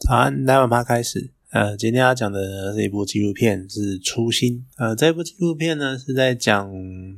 早安，来晚趴开始。呃，今天要讲的这一部纪录片，是《初心》。呃，这部纪录片呢是在讲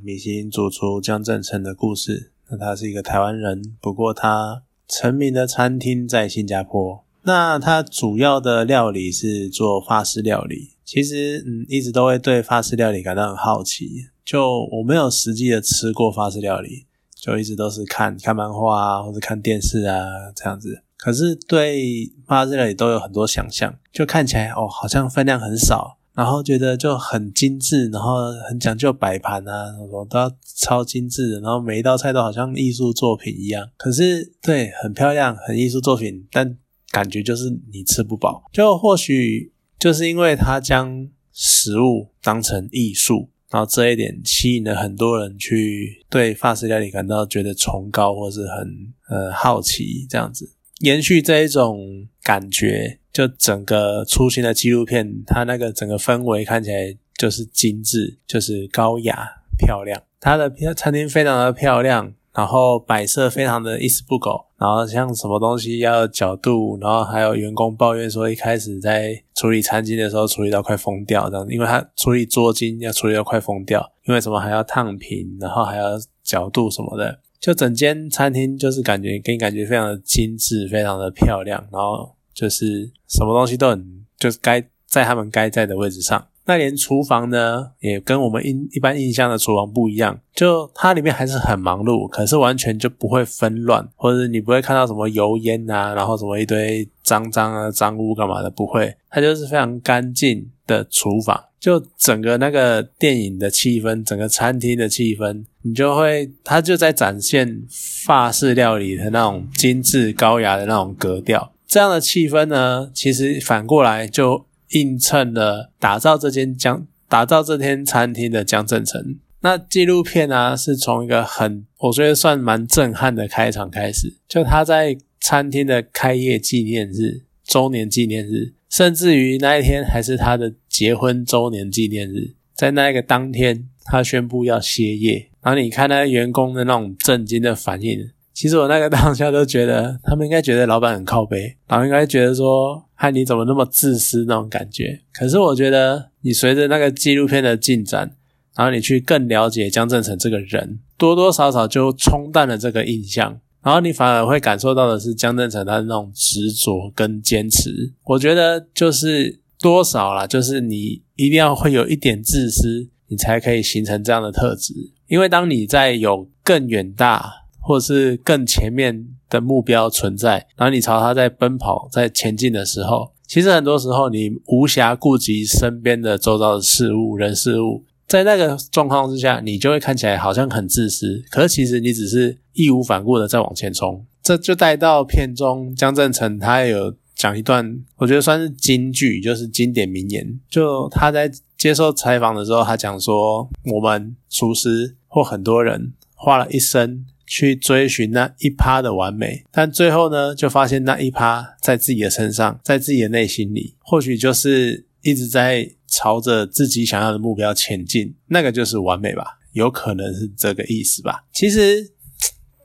米其林主厨江正成的故事。那他是一个台湾人，不过他成名的餐厅在新加坡。那他主要的料理是做法式料理。其实，嗯，一直都会对法式料理感到很好奇。就我没有实际的吃过法式料理，就一直都是看看漫画啊，或者看电视啊这样子。可是对法式料理都有很多想象，就看起来哦，好像分量很少，然后觉得就很精致，然后很讲究摆盘啊，什么都要超精致的，然后每一道菜都好像艺术作品一样。可是对，很漂亮，很艺术作品，但感觉就是你吃不饱。就或许就是因为他将食物当成艺术，然后这一点吸引了很多人去对法式料理感到觉得崇高或是很呃好奇这样子。延续这一种感觉，就整个出新的纪录片，它那个整个氛围看起来就是精致，就是高雅漂亮。它的餐厅非常的漂亮，然后摆设非常的一丝不苟，然后像什么东西要角度，然后还有员工抱怨说一开始在处理餐巾的时候处理到快疯掉这样，因为他处理桌巾要处理到快疯掉，因为什么还要烫平，然后还要角度什么的。就整间餐厅就是感觉给你感觉非常的精致，非常的漂亮，然后就是什么东西都很就是该在他们该在的位置上。那连厨房呢，也跟我们印一般印象的厨房不一样，就它里面还是很忙碌，可是完全就不会纷乱，或者你不会看到什么油烟啊，然后什么一堆脏脏啊、脏污干嘛的，不会，它就是非常干净的厨房。就整个那个电影的气氛，整个餐厅的气氛，你就会，它就在展现法式料理的那种精致高雅的那种格调。这样的气氛呢，其实反过来就映衬了打造这间江，打造这间餐厅的江正成。那纪录片呢，是从一个很，我觉得算蛮震撼的开场开始，就他在餐厅的开业纪念日、周年纪念日。甚至于那一天还是他的结婚周年纪念日，在那一个当天，他宣布要歇业。然后你看那员工的那种震惊的反应，其实我那个当下都觉得，他们应该觉得老板很靠背，然后应该觉得说，嗨，你怎么那么自私那种感觉。可是我觉得，你随着那个纪录片的进展，然后你去更了解江正成这个人，多多少少就冲淡了这个印象。然后你反而会感受到的是江正成他的那种执着跟坚持，我觉得就是多少啦，就是你一定要会有一点自私，你才可以形成这样的特质。因为当你在有更远大或是更前面的目标存在，然后你朝他在奔跑在前进的时候，其实很多时候你无暇顾及身边的周遭的事物人事物。在那个状况之下，你就会看起来好像很自私，可是其实你只是义无反顾的在往前冲。这就带到片中江正成，他有讲一段，我觉得算是金句，就是经典名言。就他在接受采访的时候，他讲说：“我们厨师或很多人花了一生去追寻那一趴的完美，但最后呢，就发现那一趴在自己的身上，在自己的内心里，或许就是一直在。”朝着自己想要的目标前进，那个就是完美吧？有可能是这个意思吧？其实，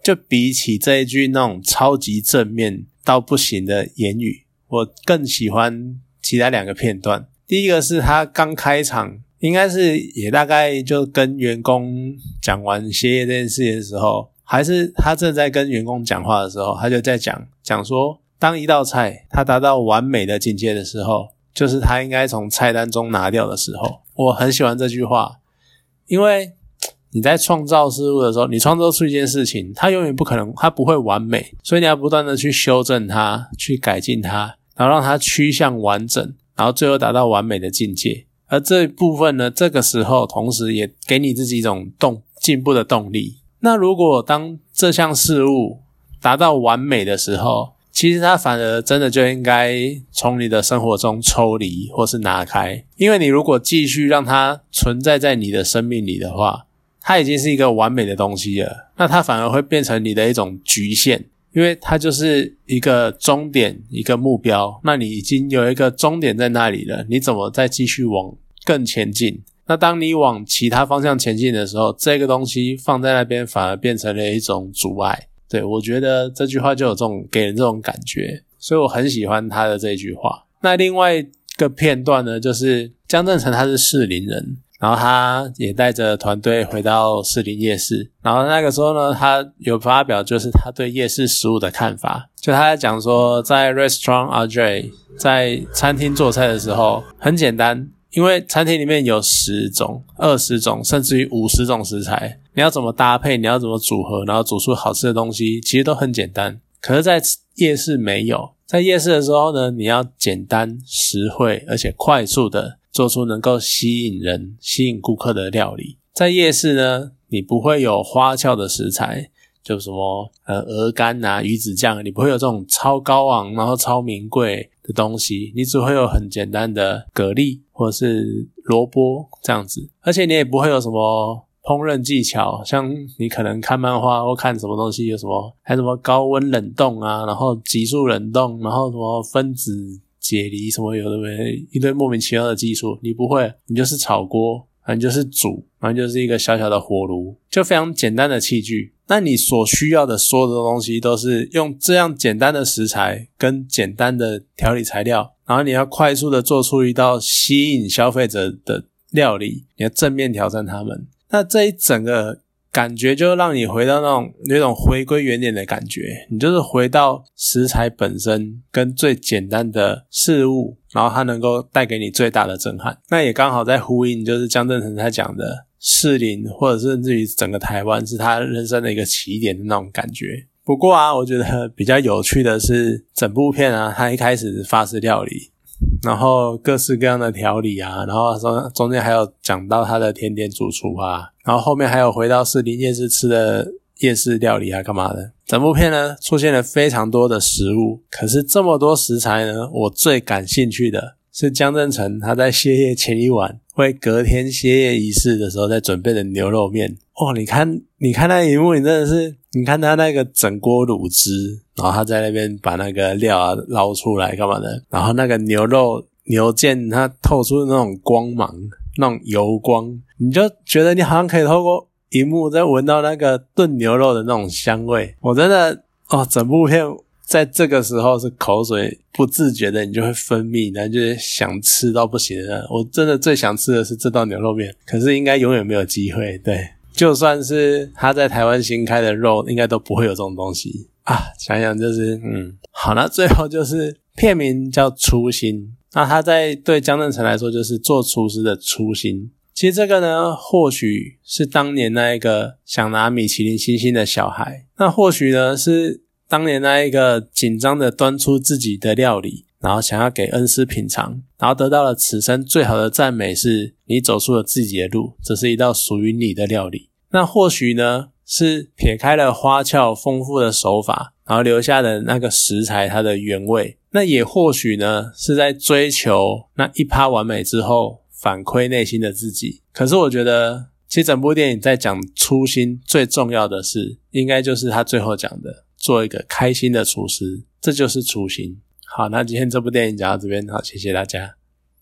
就比起这一句那种超级正面到不行的言语，我更喜欢其他两个片段。第一个是他刚开场，应该是也大概就跟员工讲完歇业这件事情的时候，还是他正在跟员工讲话的时候，他就在讲讲说，当一道菜它达到完美的境界的时候。就是他应该从菜单中拿掉的时候，我很喜欢这句话，因为你在创造事物的时候，你创造出一件事情，它永远不可能，它不会完美，所以你要不断的去修正它，去改进它，然后让它趋向完整，然后最后达到完美的境界。而这一部分呢，这个时候同时也给你自己一种动进步的动力。那如果当这项事物达到完美的时候，其实它反而真的就应该从你的生活中抽离，或是拿开，因为你如果继续让它存在在你的生命里的话，它已经是一个完美的东西了，那它反而会变成你的一种局限，因为它就是一个终点，一个目标，那你已经有一个终点在那里了，你怎么再继续往更前进？那当你往其他方向前进的时候，这个东西放在那边反而变成了一种阻碍。对，我觉得这句话就有这种给人这种感觉，所以我很喜欢他的这句话。那另外一个片段呢，就是江正成他是士林人。然后他也带着团队回到士林夜市，然后那个时候呢，他有发表就是他对夜市食物的看法，就他在讲说，在 Restaurant RJ 在餐厅做菜的时候很简单，因为餐厅里面有十种、二十种，甚至于五十种食材，你要怎么搭配，你要怎么组合，然后煮出好吃的东西，其实都很简单。可是，在夜市没有，在夜市的时候呢，你要简单、实惠，而且快速的。做出能够吸引人、吸引顾客的料理，在夜市呢，你不会有花俏的食材，就什么呃鹅肝啊、鱼子酱，你不会有这种超高昂然后超名贵的东西，你只会有很简单的蛤蜊或者是萝卜这样子，而且你也不会有什么烹饪技巧，像你可能看漫画或看什么东西有什么，还有什么高温冷冻啊，然后急速冷冻，然后什么分子。解离什么有的没一堆莫名其妙的技术，你不会，你就是炒锅，反正就是煮，反正就是一个小小的火炉，就非常简单的器具。那你所需要的所有的东西都是用这样简单的食材跟简单的调理材料，然后你要快速的做出一道吸引消费者的料理，你要正面挑战他们。那这一整个。感觉就让你回到那种那种回归原点的感觉，你就是回到食材本身跟最简单的事物，然后它能够带给你最大的震撼。那也刚好在呼应，就是江正成他讲的士林，或者甚至于整个台湾是他人生的一个起点的那种感觉。不过啊，我觉得比较有趣的是整部片啊，他一开始法式料理。然后各式各样的调理啊，然后中中间还有讲到他的甜点主厨啊，然后后面还有回到士林夜市吃的夜市料理啊，干嘛的？整部片呢出现了非常多的食物，可是这么多食材呢，我最感兴趣的是江正成他在歇业前一晚，为隔天歇业仪式的时候在准备的牛肉面。哦，你看，你看那一幕，你真的是，你看他那个整锅卤汁，然后他在那边把那个料啊捞出来干嘛的？然后那个牛肉牛腱它透出那种光芒，那种油光，你就觉得你好像可以透过荧幕再闻到那个炖牛肉的那种香味。我真的哦，整部片在这个时候是口水不自觉的，你就会分泌，然后就是想吃到不行的。我真的最想吃的是这道牛肉面，可是应该永远没有机会。对。就算是他在台湾新开的肉，应该都不会有这种东西啊！想想就是，嗯，好，那最后就是片名叫《初心》，那他在对江正成来说就是做厨师的初心。其实这个呢，或许是当年那一个想拿米其林星星的小孩，那或许呢是当年那一个紧张的端出自己的料理。然后想要给恩师品尝，然后得到了此生最好的赞美，是你走出了自己的路，这是一道属于你的料理。那或许呢，是撇开了花俏丰富的手法，然后留下的那个食材它的原味。那也或许呢，是在追求那一趴完美之后，反馈内心的自己。可是我觉得，其实整部电影在讲初心，最重要的是，应该就是他最后讲的，做一个开心的厨师，这就是初心。好，那今天这部电影讲到这边，好，谢谢大家。